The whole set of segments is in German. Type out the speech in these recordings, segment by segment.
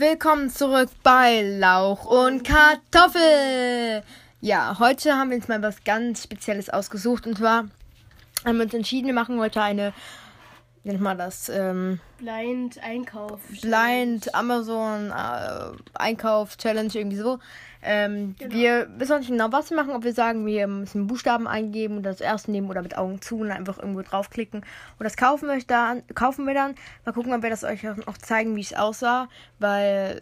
willkommen zurück bei Lauch und Kartoffel. Ja, heute haben wir uns mal was ganz Spezielles ausgesucht und zwar haben wir uns entschieden, wir machen heute eine, nennt man das, ähm, Blind Einkauf. Blind Amazon äh, Einkauf Challenge irgendwie so. Ähm, Genau. Wir wissen nicht genau, was wir machen, ob wir sagen, wir müssen Buchstaben eingeben und das erste nehmen oder mit Augen zu und einfach irgendwo draufklicken. Und das kaufen wir, dann, kaufen wir dann. Mal gucken, ob wir das euch auch noch zeigen, wie es aussah. Weil,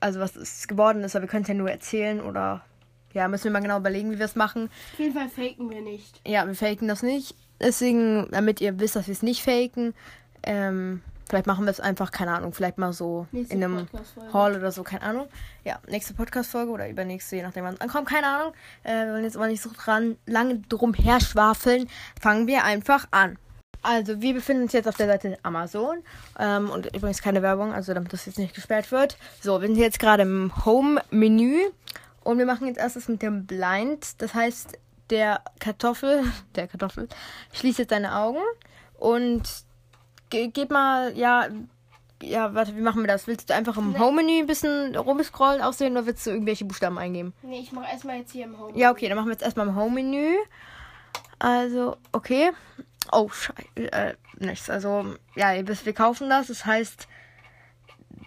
also was es geworden ist, aber wir können es ja nur erzählen oder ja, müssen wir mal genau überlegen, wie wir es machen. Auf jeden Fall faken wir nicht. Ja, wir faken das nicht. Deswegen, damit ihr wisst, dass wir es nicht faken, ähm, vielleicht machen wir es einfach, keine Ahnung, vielleicht mal so Nächste in einem. Hall oder so, keine Ahnung. Ja, nächste Podcast-Folge oder übernächste, je nachdem, wann es ankommt, keine Ahnung. Äh, wir wollen jetzt aber nicht so dran, lange drum her schwafeln. Fangen wir einfach an. Also, wir befinden uns jetzt auf der Seite Amazon. Ähm, und übrigens keine Werbung, also damit das jetzt nicht gesperrt wird. So, wir sind jetzt gerade im Home-Menü. Und wir machen jetzt erstes mit dem Blind. Das heißt, der Kartoffel, der Kartoffel, schließt jetzt seine Augen und ge geht mal, ja, ja, warte, wie machen wir das? Willst du einfach im Home-Menü ein bisschen rumscrollen aussehen oder willst du irgendwelche Buchstaben eingeben? Nee, ich mache erstmal jetzt hier im Home. Ja, okay, dann machen wir jetzt erstmal im Home-Menü. Also, okay. Oh, scheiße. Äh, nichts. Also, ja, ihr wisst, wir kaufen das. Das heißt,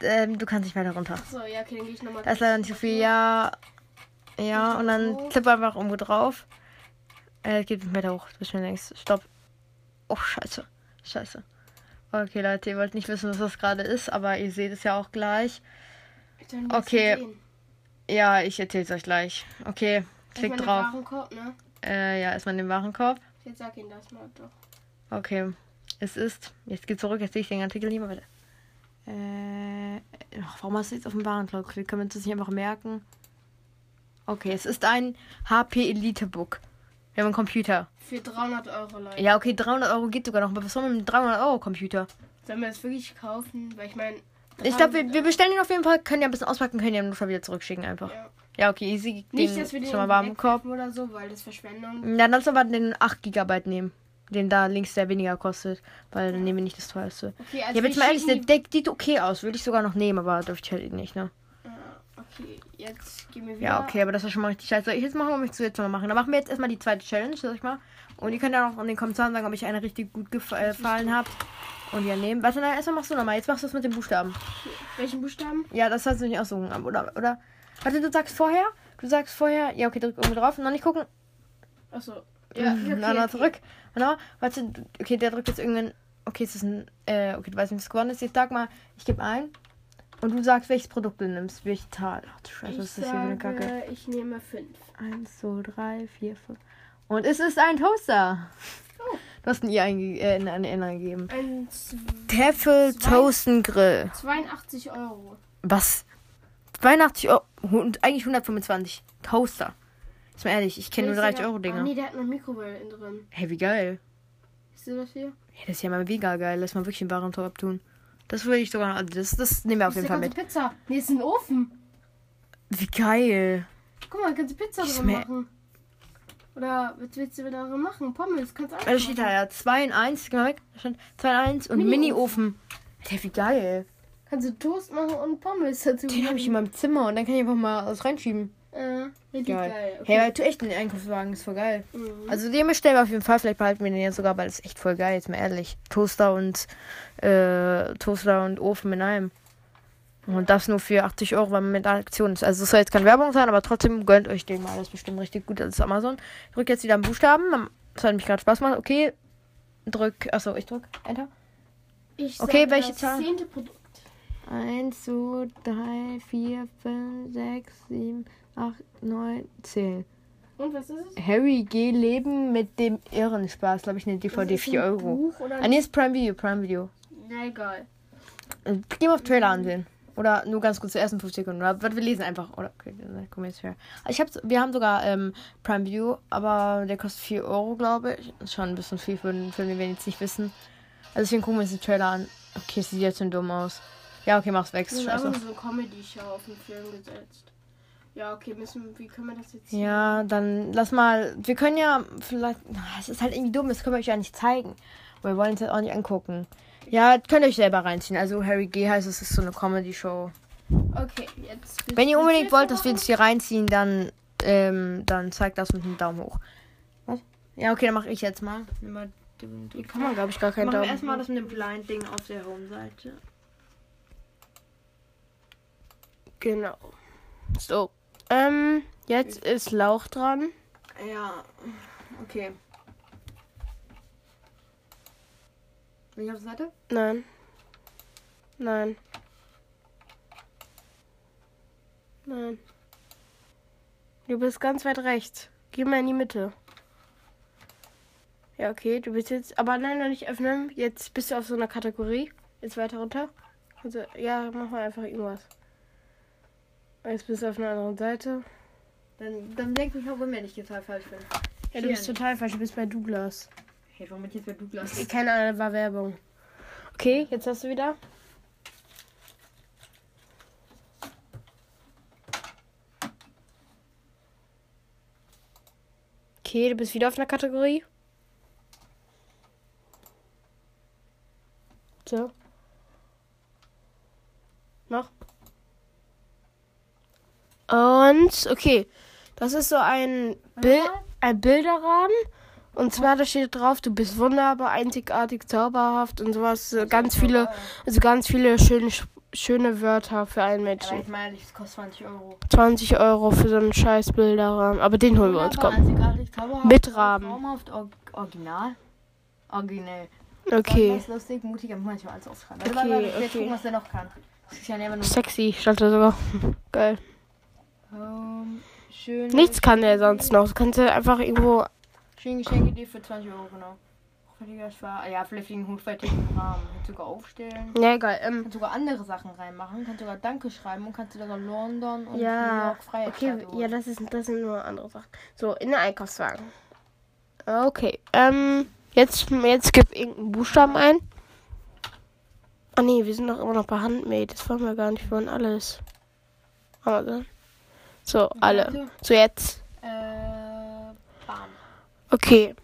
ähm, du kannst nicht weiter runter. So, ja, okay, dann gehe ich nochmal. Da ist leider nicht so viel. Ja. Ja, und dann klipp einfach irgendwo drauf. Äh, geht nicht weiter hoch, du denkst. Stopp. Oh, scheiße. Scheiße. Okay, Leute, ihr wollt nicht wissen, was das gerade ist, aber ihr seht es ja auch gleich. Okay. Ja, ich erzähl's euch gleich. Okay, klick Erstmal den drauf. Warenkorb, ne? Äh, ja, erstmal den Warenkorb. Jetzt sag ihn das mal doch. Okay. Es ist. Jetzt geht zurück, jetzt sehe ich den Artikel nicht mehr bitte. Äh. warum hast du jetzt auf den Warenkorb geklickt? Können wir uns das nicht einfach merken? Okay, es ist ein HP Elite Book. Wir haben einen Computer. Für 300 Euro, Leute. Ja, okay, 300 Euro geht sogar noch. Aber was soll man mit einem 300 Euro Computer? Sollen wir das wirklich kaufen? Weil ich meine. Ich glaube, wir, wir bestellen ihn auf jeden Fall. Können ja ein bisschen auspacken, können ja im Notfall wieder zurückschicken einfach. Ja. Ja, okay, easy. Nicht, dass wir den schon mal warm Korb. oder so, weil das Verschwendung. Ja, dann aber den 8 GB nehmen. Den da links, der weniger kostet. Weil dann nehmen wir nicht das teuerste. Okay, Ja, also aber jetzt wir mal ehrlich, der Deck sieht okay aus. Würde ich sogar noch nehmen, aber dürfte ich halt nicht, ne? Okay, jetzt gehen wir wieder. Ja, okay, aber das ist schon mal richtig scheiße. Soll ich jetzt machen oder möchtest du jetzt mal machen? Dann machen wir jetzt erstmal die zweite Challenge, sag ich mal. Und ihr könnt ja auch in den Kommentaren sagen, ob euch eine richtig gut gef äh, gefallen hat. Und ja, nehmen. Warte, na, erstmal machst du nochmal. Jetzt machst du es mit den Buchstaben. Welchen Buchstaben? Ja, das hast du nicht aussuchen. Oder, oder. Warte, du sagst vorher. Du sagst vorher. Ja, okay, drück irgendwo drauf. Noch nicht gucken. Achso. Ja, Ja, okay, na, na, okay. zurück. Genau. Warte, du- okay, der drückt jetzt irgendeinen. Okay, es ist ein. Äh, okay, du weißt nicht, was geworden ist. Jetzt sag mal, ich gebe ein. Und du sagst, welches Produkt du nimmst. Welche Zahl. Ach du Scheiße, Ich was ist das hier für eine Kacke? sage, ich nehme 5. Eins, zwei, drei, vier, fünf. Und es ist ein Toaster. Oh. Du hast ein I einge äh, in eine N gegeben. Ein Zwei- Toasten Grill. 82 Euro. Was? 82 Euro. Und eigentlich 125. Toaster. Ist mal ehrlich, ich kenne nur 30 Euro Ah, Dinger. nee, der hat noch Mikrowelle drin. Hey, wie geil. Siehst du das hier? Hey, das ist ja mal mega geil. Lass mal wirklich den Warenkorb abtun. Das würde ich sogar. Also das, das nehmen wir auf jeden Fall mit. Pizza. Nee, ist ein Ofen. Wie geil. Guck mal, kannst du Pizza drin machen. Oder was willst du da drin machen? Pommes, kannst du auch Da steht da ja 2 in 1. Geh mal weg. Da stand 2 in 1 und Mini-Ofen. Hey, wie geil. Kannst du Toast machen und Pommes dazu Den habe ich in meinem Zimmer und dann kann ich einfach mal was reinschieben. Äh, richtig Geil. geil. Hey, aber tu echt einen Einkaufswagen, ist voll geil. Mhm. Also den bestellen wir auf jeden Fall. Vielleicht behalten wir den jetzt sogar, weil es echt voll geil ist, mal ehrlich. Toaster und äh, Toaster und Ofen in einem. Und das nur für 80 Euro, weil man mit Aktion ist. Also es soll jetzt keine Werbung sein, aber trotzdem gönnt euch den mal. Das ist bestimmt richtig gut. Das ist Amazon. Ich drück jetzt wieder einen Buchstaben. Das hat mich gerade Spaß gemacht. Okay. Drück. Achso, ich drück. Enter. Ich Okay, welche das Zahl? zehnte Produkt. 1, 2, 3, 4, 5, 6, 7, 8, 9, 10. Und was ist es? Harry G. Leben mit dem Irrenspaß, glaube ich, eine DVD, ist 4 ein Euro. Buch oder Ah, nee, ist Prime Video, Prime Video. Na egal. Äh, Geh mal auf Trailer ansehen. Oder nur ganz kurz, die ersten 5 Sekunden. Oder was wir lesen einfach. Oder, okay, wir jetzt her. Ich hab's, wir haben sogar ähm, Prime Video, aber der kostet 4 Euro, glaube ich. Ist schon ein bisschen viel für einen Film, den wir jetzt nicht wissen. Also deswegen gucken wir uns den Trailer an. Okay, sieht jetzt schon dumm aus. Ja, okay, mach's weg. Das Ist scheiße. so Comedy-Show auf den Film gesetzt. Ja, okay, müssen, wie können wir das jetzt Ja, dann lass mal. Wir können ja vielleicht. Es ist halt irgendwie dumm, das können wir euch ja nicht zeigen. Wir wollen es halt auch nicht angucken. Ja, könnt ihr euch selber reinziehen. Also Harry G heißt es, ist so eine Comedy-Show. Okay, jetzt. Wenn ihr unbedingt wollt, dass wir das hier reinziehen, dann, ähm, dann zeigt das mit einem Daumen hoch. Was? Ja, okay, dann mache ich jetzt mal. Nimm mal den- Hier kann man, glaube ich, gar keinen Machen wir Daumen. erstmal das mit dem Blind-Ding auf der Home-Seite. Genau. So. Ähm, jetzt ist Lauch dran. Ja, okay. Bin ich auf der Seite? Nein. Nein. Nein. Du bist ganz weit rechts. Geh mal in die Mitte. Ja, okay, du bist jetzt. Aber nein, noch nicht öffnen. Jetzt bist du auf so einer Kategorie. Jetzt weiter runter. Also, ja, mach mal einfach irgendwas. Jetzt bist du auf einer anderen Seite. Dann, dann denk mich auch, wenn ich total falsch bin. Ja, du bist total falsch. Du bist bei Douglas. Hey, warum bin ich jetzt bei Douglas? Keine Ahnung, war Werbung. Okay, jetzt hast du wieder. Okay, du bist wieder auf einer Kategorie. So. Noch. Und, okay. Das ist so ein, Bild, ein Bilderrahmen. Und zwar, da steht drauf, du bist wunderbar, einzigartig, zauberhaft und sowas. So ganz viele, also ganz viele schöne, schöne Wörter für einen Aber Menschen. ich meine, das kostet 20 Euro. 20 Euro für so einen scheiß Bilderrahmen. Aber den holen wir uns, komm. Mit Rahmen. Traumhaft, or original. Originell. Okay. Besonders lustig, mutig und manchmal alles aufschreiben. Okay, okay. gucken, was der noch kann. Das ist Sexy stand da sogar. Geil. Ähm, schön. Nichts kann der sonst noch. Du kannst ja einfach irgendwo. Schön Geschenke dir für 20 Euro, genau. Ja, fliffigen, hochwertigen Rahmen. Kannst sogar aufstellen. Ja, egal. Ähm, Kannst sogar andere Sachen reinmachen. Kannst sogar Danke schreiben und kannst sogar London und New ja. York freie Okay, ja, das, ist, das sind nur andere Sachen. So, in den Einkaufswagen. Okay. Ähm, jetzt, jetzt gib irgendeinen Buchstaben ein. Ah nee, wir sind doch immer noch bei Handmade. Das wollen wir gar nicht. Wir wollen alles. Amazon. So, alle. So, jetzt. Äh, bam. Okay.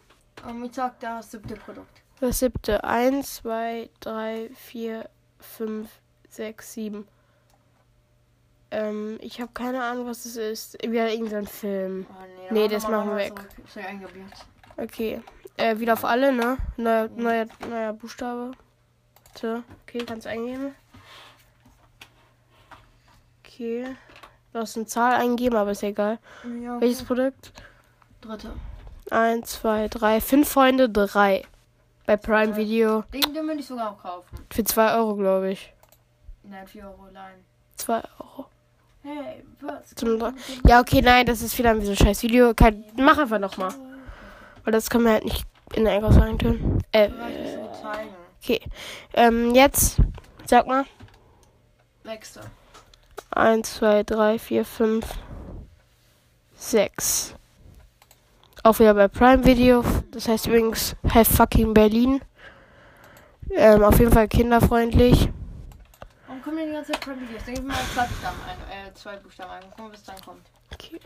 Und ich sag das siebte Produkt. Das siebte. Eins, zwei, drei, vier, fünf, sechs, sieben. Ähm, ich habe keine Ahnung, was es ist. Wieder irgendein Film. Oh, nee, Nee, das machen wir weg. eingeblockt. Okay. Äh, wieder auf alle, ne? Neuer, neuer, neuer Buchstabe. So, okay, kannst eingeben. Okay. Du hast eine Zahl eingeben, aber ist ja egal. Ja, Welches Produkt? dritte. Eins, zwei, drei. Fünf Freunde, drei. Bei Prime Video. Den, den würde ich sogar auch kaufen. Für zwei Euro, glaube ich. Nein, 4 Euro allein. Zwei Euro. Hey, was? Zum Ja, okay, nein, das ist wieder ein bisschen scheiß Video. Kein, mach einfach nochmal. Weil das können wir halt nicht in der Einkaufswagen tun. Äh, so zeigen. okay. Ähm, jetzt, sag mal. Nächste. 1, 2, 3, 4, 5, 6. Auch wieder bei Prime Video. Das heißt übrigens Have fucking Berlin. Ähm, auf jeden Fall kinderfreundlich. Warum kommen denn die ganze Zeit Prime Videos? Denke ich mal zwei Buchstaben ein. Äh, zwei Buchstaben ein. Gucken was dann kommt. Okay.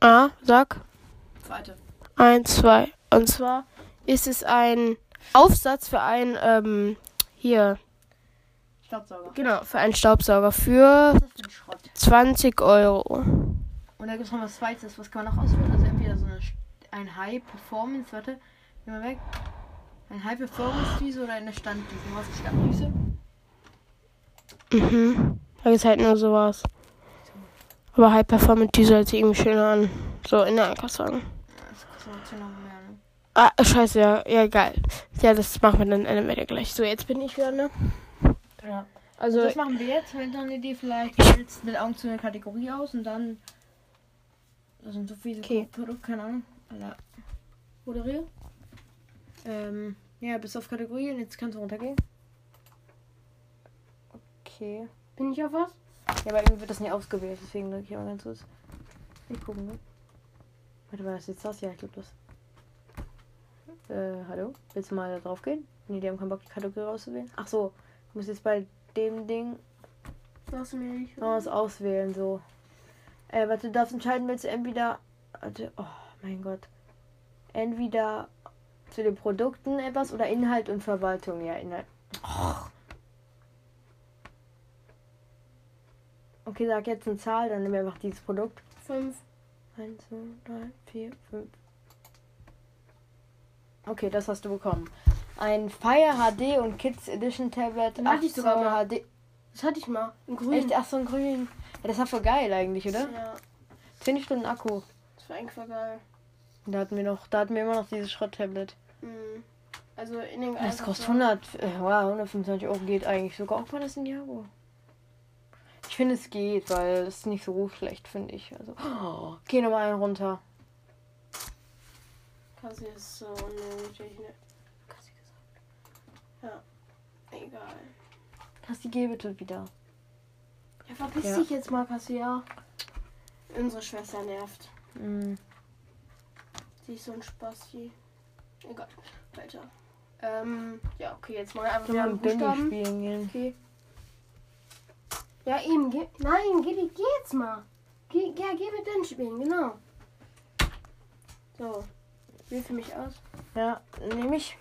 Ah, sag. Zweite. 1, 2. Und zwar ist es ein Aufsatz für ein, ähm, hier, Staubsauger. genau, für einen Staubsauger für für ein Schrott? 20 Euro. Und da gibt es noch was Zweites. Was kann man noch auswählen? Also entweder so eine, ein High Performance, warte, geh mal weg. Ein High Performance Düse oder eine Standdüse. Was ist Standdüse? Mhm. Da ist halt nur sowas. Aber High Performance Diesel hört sich irgendwie schöner an. So, in der Einkaufswagen. Ja, Das kostet natürlich noch mehr, ne? Ah, scheiße, ja, ja, geil. Ja, das machen wir dann Ende weiter gleich. So, jetzt bin ich wieder, ne? Ja. Also, das machen wir jetzt. Wenn dann eine Idee vielleicht wählst mit Augen zu einer Kategorie aus und dann. Das sind so viele Okay. Produkte, keine Ahnung. Alter. Moderier. Ähm, ja, bis auf Kategorie und jetzt kannst du runtergehen. Okay. bin ich auf was? Ja, aber irgendwie wird das nicht ausgewählt, deswegen drücke ich mal ganz kurz. Ich gucken, ne? Warte, war das jetzt das? Ja, ich glaube das. Äh, hallo? Willst du mal da drauf gehen? Nee, die haben keinen Bock, die Kategorie auszuwählen. Ach so, ich muss jetzt bei dem Ding noch was auswählen, so. Äh, warte, du darfst entscheiden, willst du entweder. Warte, oh mein Gott. Entweder zu den Produkten etwas oder Inhalt und Verwaltung. Ja, Inhalt. Okay, sag jetzt eine Zahl, dann wir einfach dieses Produkt. 5. 1, 2, 3, 4, 5. Okay, das hast du bekommen. Ein Fire HD und Kids Edition Tablet. Den hatte ich 8 sogar mal. HD. Das hatte ich mal. In grün. Echt? Ach so, ein grün. Ja, das war voll geil eigentlich, oder? Ja, 10 Stunden Akku. das war eigentlich voll geil. Da hatten wir noch, da hatten wir immer noch dieses Schrott-Tablet. Mhm. Also in den Das kostet 100, äh, wow, 125 Euro geht eigentlich sogar. Auch war das ein Jago. Ich finde es geht, weil es nicht so schlecht, finde ich. Also, oh, geh nochmal einen runter. Kassi ist so nötig. Ne? Ja. Egal. Kassi, geh bitte wieder. Ja, verpiss Ja. dich jetzt mal, Kassi, ja. Unsere Schwester nervt. Mm. Sie ist so ein Spasti. Egal. Weiter. Ähm, ja, okay, jetzt mal einfach Benny Buchstaben. spielen gehen? Okay. Ja, eben, geh. Nein, geh, geh jetzt mal. Geh, ja, geh mit den spielen, genau. So. Wähl für mich aus. Ja, nehme ich.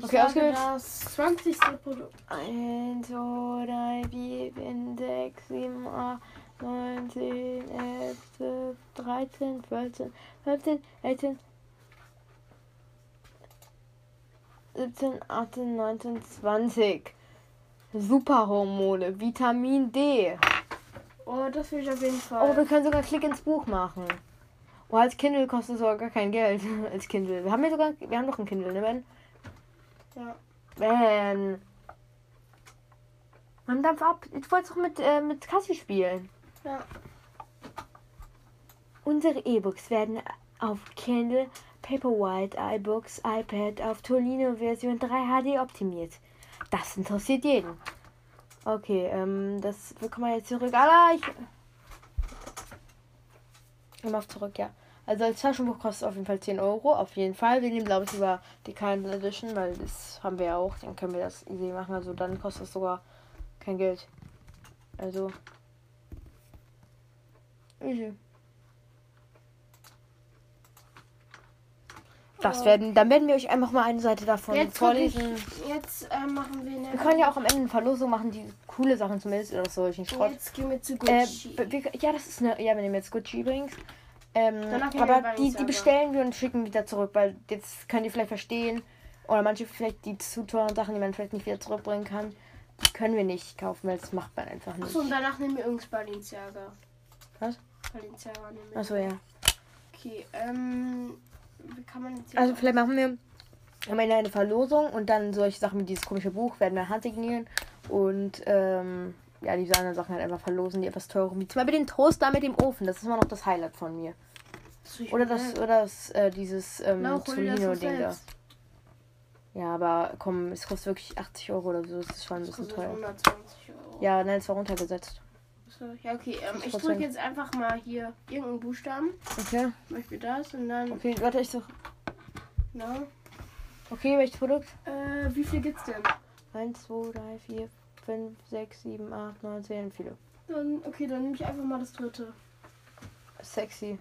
Ich Okay, ausgewählt. das 20. Produkt. 1, 2, 3, 4, 5, 6, 7, 8, 9, 10, 11, 12, 13, 14, 15, 18, 17, 18, 19, 20. Superhormone, Vitamin D. Oh, das will ich auf jeden Fall. Oh, wir können sogar Klick ins Buch machen. Oh, als Kindle kostet es sogar gar kein Geld. als Kindle. Wir haben ja sogar, wir haben doch ein Kindle, ne, Ben? Ja. Ben. Man dampf ab. Ich wollte doch mit, äh, mit Cassie spielen. Ja. Unsere E-Books werden auf Kindle, Paperwhite, iBooks, iPad auf Tolino Version 3 HD optimiert. Das interessiert jeden. Okay, ähm, das bekommen wir jetzt zurück. Aber ich. Immer auf zurück, ja. Also als Taschenbuch kostet auf jeden Fall 10 Euro. Auf jeden Fall. Wir nehmen, glaube ich, lieber die Kindle Edition, weil das haben wir ja auch. Dann können wir das easy machen. Also dann kostet es sogar kein Geld. Also. Easy. Das werden, dann werden wir euch einfach mal eine Seite davon Jetzt vorlesen. wirklich- Jetzt äh, machen wir eine. Wir können ja auch am Ende eine Verlosung machen, die coole Sachen zumindest oder so, ich Schrott. Jetzt gehen wir zu Äh, Gucci. b- wir, ja, das ist eine. Ja, wir nehmen jetzt Gucci übrigens. Ähm, aber die, die bestellen wir und schicken wieder zurück, weil jetzt könnt ihr vielleicht verstehen. Oder manche vielleicht die zu teuren Sachen, die man vielleicht nicht wieder zurückbringen kann, die können wir nicht kaufen, weil das macht man einfach nicht. Achso, und danach nehmen wir irgendwas Balenciaga. Was? Balenciaga nehmen wir. Achso, ja. Okay, ähm. Wie kann man jetzt. Also vielleicht machen wir am Ende eine Verlosung und dann solche Sachen wie dieses komische Buch werden wir handsignieren und ähm, ja, diese anderen Sachen halt einfach verlosen, die etwas teurer wie zum Beispiel den Toaster mit dem Ofen. Das ist immer noch das Highlight von mir. Oder das, oder das, äh, dieses ähm, das doch Tolino-Ding da. Ja, aber komm, es kostet wirklich 80 Euro oder so. Das ist schon ein Das bisschen teuer. 120 Euro. Ja, nein, es war runtergesetzt. So, ja, okay. Ähm, ich 5%. drücke jetzt einfach mal hier irgendeinen Buchstaben. Okay. Zum Beispiel das und dann. Okay, warte, ich so. Genau. Okay, welches Produkt? Äh, wie viel gibt's denn? 1, 2, 3, 4, 5, 6, 7, 8, 9, 10, viele. Dann, okay, dann nehme ich einfach mal das dritte. Sexy.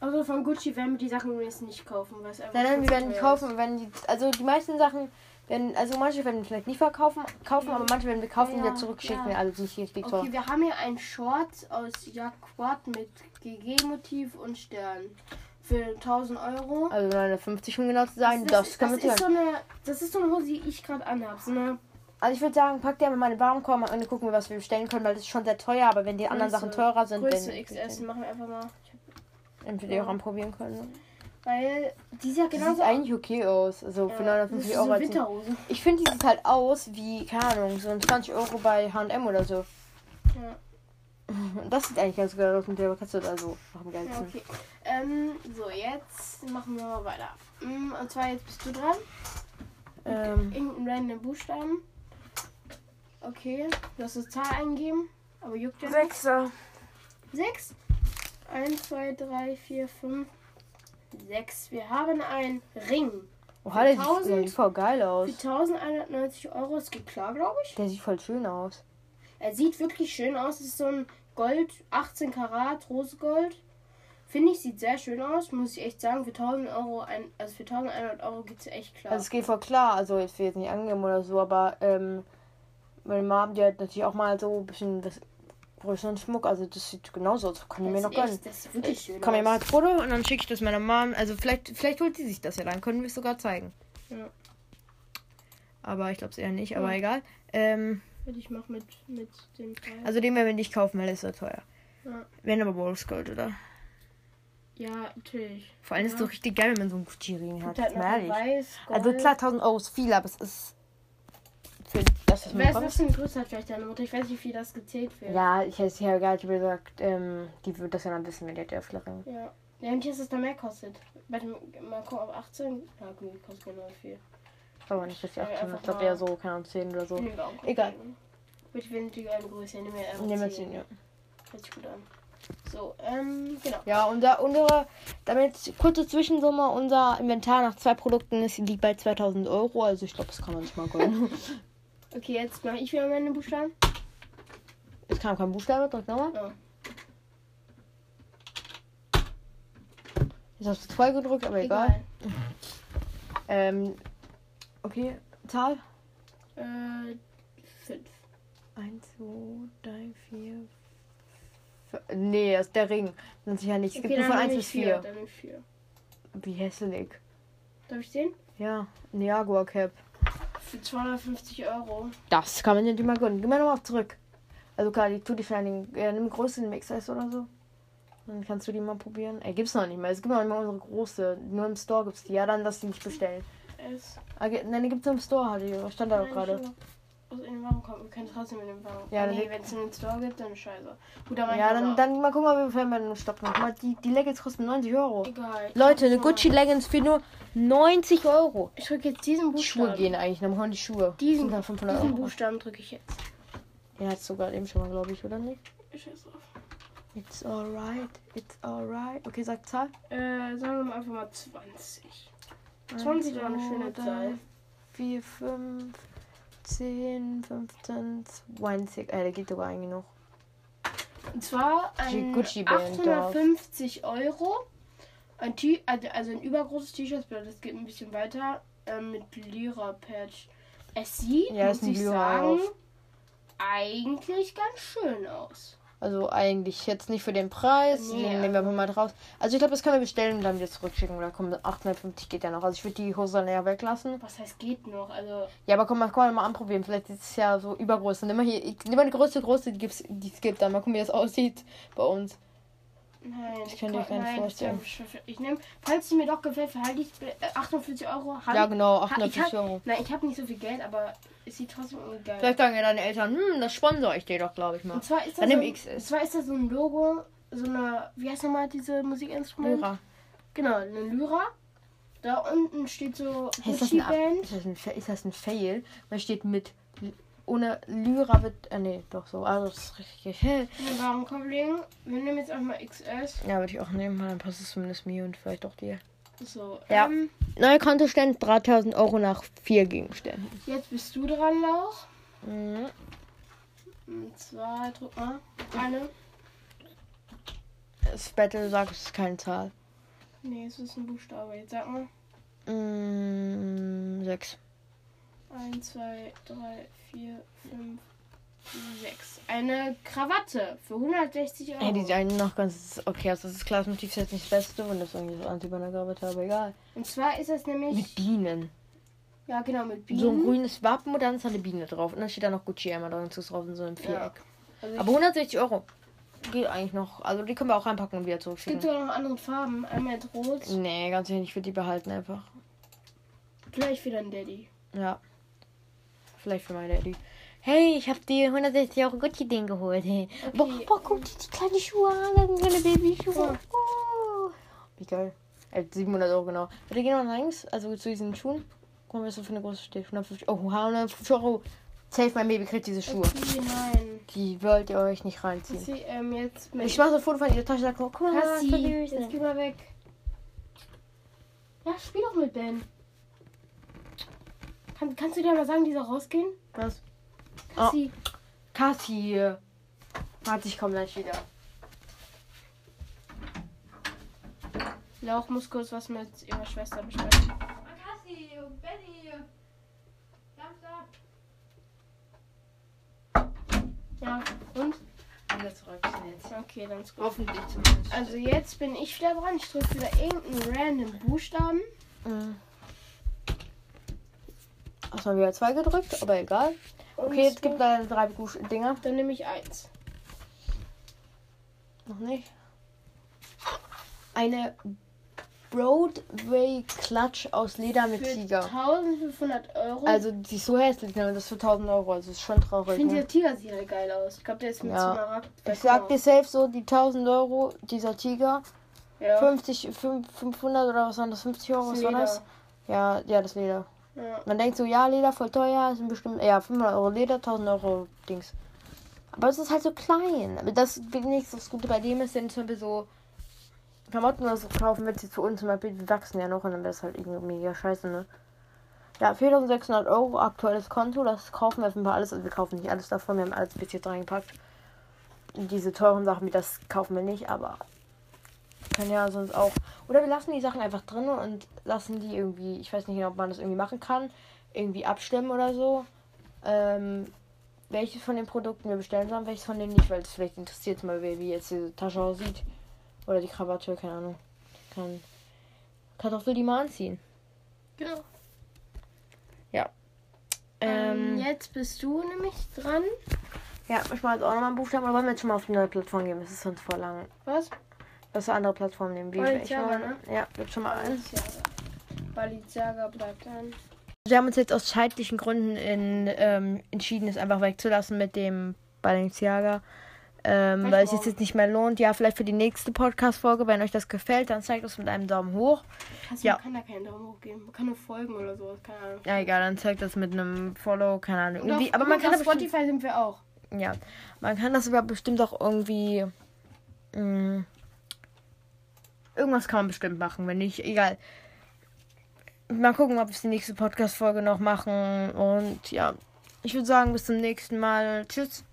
Also von Gucci werden wir die Sachen übrigens nicht kaufen, weil es einfach. Nein, nein, wir werden die kaufen, wenn die, also die meisten Sachen werden, also manche werden wir vielleicht nicht verkaufen, kaufen, aber manche werden wir kaufen und Ja, wieder zurückschicken, ja. also nicht richtig ist. teuer. Okay, wir haben hier einen Short aus Jacquard mit GG-Motiv und Stern. Für 1000 Euro. Also 950, um genau zu sein, das, können das ist tun. so eine, Das ist so eine Hose, die ich gerade anhabe. So eine Also ich würde sagen, packt ihr mal meine Warenkorb und gucken wir, was wir bestellen können, weil das ist schon sehr teuer, aber wenn die anderen Größe- Sachen teurer sind, Größe dann XS. Machen wir einfach mal. Wir die auch anprobieren können. weil die sieht ja genauso sieht eigentlich okay aus, also für ja, das 950 ist Euro. So als- Winterhose. ich finde, die sieht halt aus wie, keine Ahnung, so ein 20 Euro bei H&M oder so. Ja. Das sieht eigentlich ganz gut aus mit der Katze oder so. Am geilsten. okay. Ähm, so, jetzt machen wir mal weiter. Mm, Und zwar jetzt bist du dran. Ähm, Irgendeinen random Buchstaben. Okay, du hast eine Zahl eingeben, aber juckt ja. Sechser. Sechs. Eins, zwei, drei, vier, fünf, sechs. Wir haben einen Ring. Oha, der sieht, 1000? der sieht voll geil Für aus. 1190 Euro. Es geht klar, glaube ich. Der sieht voll schön aus. Er sieht wirklich schön aus. Es ist so ein Gold, 18 Karat, Rosegold. Finde ich, sieht sehr schön aus, muss ich echt sagen. Für 1000 Euro, ein, also für 1100 Euro geht es echt klar. Also es geht voll klar, also jetzt will ich jetzt nicht angeben oder so, aber ähm, Meine Mom, die hat natürlich auch mal so ein bisschen das größeren Schmuck. Also das sieht genauso aus. Kann ich mir noch ist gönnen. echt- Das ist wirklich schön. Komm, ich aus. mache ein Foto und dann schicke ich das meiner Mom. Also vielleicht, vielleicht holt sie sich das ja dann. Können wir es sogar zeigen. Ja. Aber ich glaube es eher nicht. Aber Ja. egal. Ähm, Ich mach mit, mit dem Preis. also den werden wir nicht kaufen, weil der ist so teuer. Ja. Wenn aber Rose Gold, oder? ja, natürlich. Vor allem ist es Ja. so richtig geil, wenn man so einen Gucci-Ring hat. Halt Mal weiß, Gold. Also klar, 1000 Euro ist viel, aber es ist für das, was man Wer ist das denn größer vielleicht deine Mutter? Ich weiß nicht, wie viel das gezählt wird. Ja, ich hätte ja gerade gesagt, ähm, die wird das ja dann wissen, wenn die hat ja Ringe. Ja. Ja, und hier ist es dann mehr kostet. Warte, mal gucken, auf 18. Ja, gut, kostet genau viel. Aber nicht, dass die Ja, 18 einfach Ich glaube eher so, keine Ahnung, 10 oder so. Wir auch Egal. ich will natürlich eine Größe. Nehmen wir einfach Nehmen wir 10. 10, ja. Hört sich gut an. So, ähm, genau. Ja, unser, unsere, damit kurze Zwischensumme, unser Inventar nach zwei Produkten ist, liegt bei 2000 Euro. Also ich glaube, das kann man sich mal gönnen. Okay, jetzt mache ich wieder meine Buchstaben. Es kam kein Buchstabe, drück nochmal. Ja. Jetzt hast du zwei gedrückt, aber egal. Ähm, okay, Zahl. Äh, 5. 1, 2, 3, 4. Nee, das ist der Ring. Das ist ja nicht. Es gibt nur von 1 bis 4. Dann nehme ich 4. Wie hässlich. Darf ich sehen? Ja, ein Jaguar Cap. Für 250 Euro. Das kann man ja nicht mal gönnen. Geh mal nochmal zurück. Also klar, die tu die für den, ja, nimm große den XS oder so. Dann kannst du die mal probieren. Ey, gibt's noch nicht mehr. Es gibt noch nicht mal unsere große. Nur im Store gibt's die. Ja, dann lass die nicht bestellen. S. Ah, ge- Nein, die gibt's im Store, hat die. Stand da Nein, gerade. schon. Aus in den Warenkorb. Wir können trotzdem in den Warenkorb. Ja, Ja, dann nee, leg- wenn es in den Store gibt, dann scheiße. Gut, aber Ja, dann, dann mal gucken, wie viel wir den Stock noch. Mal, die, die Leggings kosten 90 Euro. Egal. Leute, eine Ich Gucci Leggings für nur 90 Euro. Ich drücke jetzt diesen Die Schuhe Buchstaben. gehen eigentlich, dann brauchen die Schuhe. Diesen, Sind da 500 diesen Euro. Buchstaben drücke ich jetzt. Ja, hat's sogar eben schon mal, glaube ich, oder nicht? Ich scheiß drauf. It's alright, it's alright. Okay, sag Zahl. Äh, sagen wir mal einfach mal 20. 20 war eine schöne Zahl. 4, 5, 10, 15, 20. Äh, der geht sogar eigentlich noch. Und zwar ein Gucci Band 850 Euro. Ein T also also ein übergroßes T-Shirt, das geht ein bisschen weiter. Ähm, mit Lyra-Patch. Es sieht, Ja, muss ich sagen, auf. eigentlich ganz schön aus. Also eigentlich jetzt nicht für den Preis. Nee, den nehmen wir einfach mal draus. Also ich glaube, das können wir bestellen und dann wieder zurückschicken. Oder kommen 850 geht ja noch. Also ich würde die Hose dann eher weglassen. Was heißt geht noch? Also, Ja, aber komm mal, komm mal, mal anprobieren. Vielleicht ist es ja so übergroß. Nimm mal hier, ich, nimm mal die größte, gibt's- die es gibt. Dann mal gucken, wie das aussieht bei uns. Nein. Ich kann dir gar nicht vorstellen. Ich nehme, falls sie mir doch gefällt, verhalte ich äh, 48 Euro. Hand- Ja, genau, Ha- ich 850 hab- Euro. Nein, ich habe nicht so viel Geld, aber es sieht trotzdem irgendwie geil Vielleicht sagen ja deine Eltern, hm, das sponsor ich dir doch, glaube ich mal. Und zwar ist das Dann so, nimm und XS. zwar ist das so ein Logo, so eine, wie heißt nochmal diese Musikinstrument? Lyra. Genau, eine Lyra. Da unten steht so ist, das ein, ist, das ein, ist das ein Fail? Man steht mit ohne Lyra wird. Äh, nee, doch so. Also das ist richtig. Warenkorb legen. Wir nehmen jetzt einfach mal XS. Ja, würde ich auch nehmen, weil dann passt es zumindest mir und vielleicht auch dir. So, Ja. ähm, Neuer Kontostand 3000 Euro nach vier Gegenständen. jetzt bist du dran, Lauch. Mhm. Und zwar, drück mal. Eine. Das Battle sagt, es ist keine Zahl. Nee, es ist ein Buchstabe. Jetzt sag mal. Mm, sechs. 1, 2, 3, 4, 5, 6. Eine Krawatte für 160 Euro. Hey, die sehen noch ganz okay aus. Das ist klar, das Motiv ist jetzt nicht das Beste und das irgendwie so anti bei einer Krawatte, aber egal. Und zwar ist es nämlich. Mit Bienen. ja, genau, mit Bienen. So ein grünes Wappen und dann ist da eine Biene drauf. Und dann steht da noch Gucci einmal zu drauf in so einem Ja. Viereck. Also ich- Aber 160 Euro. Geht eigentlich noch. Also die können wir auch reinpacken und wieder Es gibt zurückschicken. sogar noch andere Farben. Einmal jetzt rot. Nee, ganz ehrlich, ich würde die behalten einfach. Vielleicht für deinen Daddy. Ja. Vielleicht für meine Daddy. Hey, ich habe die 160 Euro Gucci-Ding geholt. Hey. Boah, boah, guck dir die kleine Schuhe an. Das sind kleine Babyschuhe. Oh. Wie geil. Äh, 700 Euro genau. Wir gehen noch links, also zu diesen Schuhen. Gucken wir, was das für eine große steht. 150 oh, 150 Euro. Safe, mein Baby kriegt diese Schuhe. Okay, nein. Die wollt ihr euch nicht reinziehen. Sie, ähm, Ich mache so ein Foto von ihrer Tasche. Sag, guck mal, Kassi. Jetzt geh mal weg. Ja, spiel doch mit Ben. Kann, kannst du dir mal sagen, die soll rausgehen? Was? Kassi. Kassi. Warte, ich komme gleich wieder. Lauch muss kurz was mit ihrer Schwester besprechen. Kassi, Benny. Samstag. Ja, und? Wieder zurück jetzt. Okay, dann ist gut. Hoffentlich zumindest. Also jetzt bin ich wieder dran. Ich drücke wieder irgendeinen random Buchstaben. Mhm. Hast du wieder zwei gedrückt, aber egal. Okay, jetzt gibt leider drei Dinger. Dann nehme ich eins. Noch nicht. Eine Broadway Clutch aus Leder mit Für Tiger. 1500 Euro. Also die ist so hässlich, ne? das ist für 1000 Euro. Also ist schon ich traurig. finde Ne? der Tiger sieht halt geil aus. Ich glaube, der ist mit Ja. Smaragd. Ich sag dir safe so, die 1000 Euro, dieser Tiger, ja. 50, fünf- 500 oder was waren das? 50 Euro, was war das? Ja, ja, das Leder. Ja. Man denkt so, ja, Leder voll teuer, sind bestimmt, ja, 500 Euro Leder, 1000 Euro Dings. Aber es ist halt so klein. Aber das wenigstens das Gute bei dem ist, wenn zum Beispiel so Klamotten oder so kaufen, wird sie zu uns zum Beispiel, wir wachsen ja noch und dann wäre es halt irgendwie mega scheiße, ne? Ja, 4600 Euro aktuelles Konto, das kaufen wir auf jeden Fall alles. Also wir kaufen nicht alles davon, wir haben alles bis jetzt reingepackt. Diese teuren Sachen, wie das kaufen wir nicht, aber können ja sonst auch. Oder wir lassen die Sachen einfach drin und lassen die irgendwie, ich weiß nicht genau, ob man das irgendwie machen kann, irgendwie abstimmen oder so. Ähm, welches von den Produkten wir bestellen sollen, welches von denen nicht, weil es vielleicht interessiert mal, wer wie jetzt diese Tasche aussieht. Oder die Krawatte, keine Ahnung. Kann Kartoffel die mal anziehen. Genau. Ähm, Ähm, jetzt bist du nämlich dran. ja, ich mache jetzt auch nochmal einen Buchstaben, aber wollen wir jetzt schon mal auf die neue Plattform gehen? Das ist sonst voll lang. Was? Wir andere Plattformen nehmen. Wie Balenciaga, ne? Ja, wird schon mal eins. Balenciaga. Bleibt dann. Wir haben uns jetzt aus zeitlichen Gründen in, ähm, entschieden, es einfach wegzulassen mit dem Balenciaga. Ähm, weil es sich jetzt nicht mehr lohnt. Ja, vielleicht für die nächste Podcast-Folge, wenn euch das gefällt, dann zeigt es mit einem Daumen hoch. Kannst Ja. Man kann da keinen Daumen hoch geben. Man kann nur folgen oder sowas. Keine Ahnung. Ja, egal, dann zeigt das mit einem Follow, keine Ahnung. Und Irgendwie, auf, aber man kann auf das Spotify sind wir auch. ja, man kann das aber bestimmt auch irgendwie. Mh, irgendwas kann man bestimmt machen, wenn nicht, egal. Mal gucken, ob wir die nächste Podcast-Folge noch machen. Und ja, ich würde sagen, bis zum nächsten Mal. Tschüss.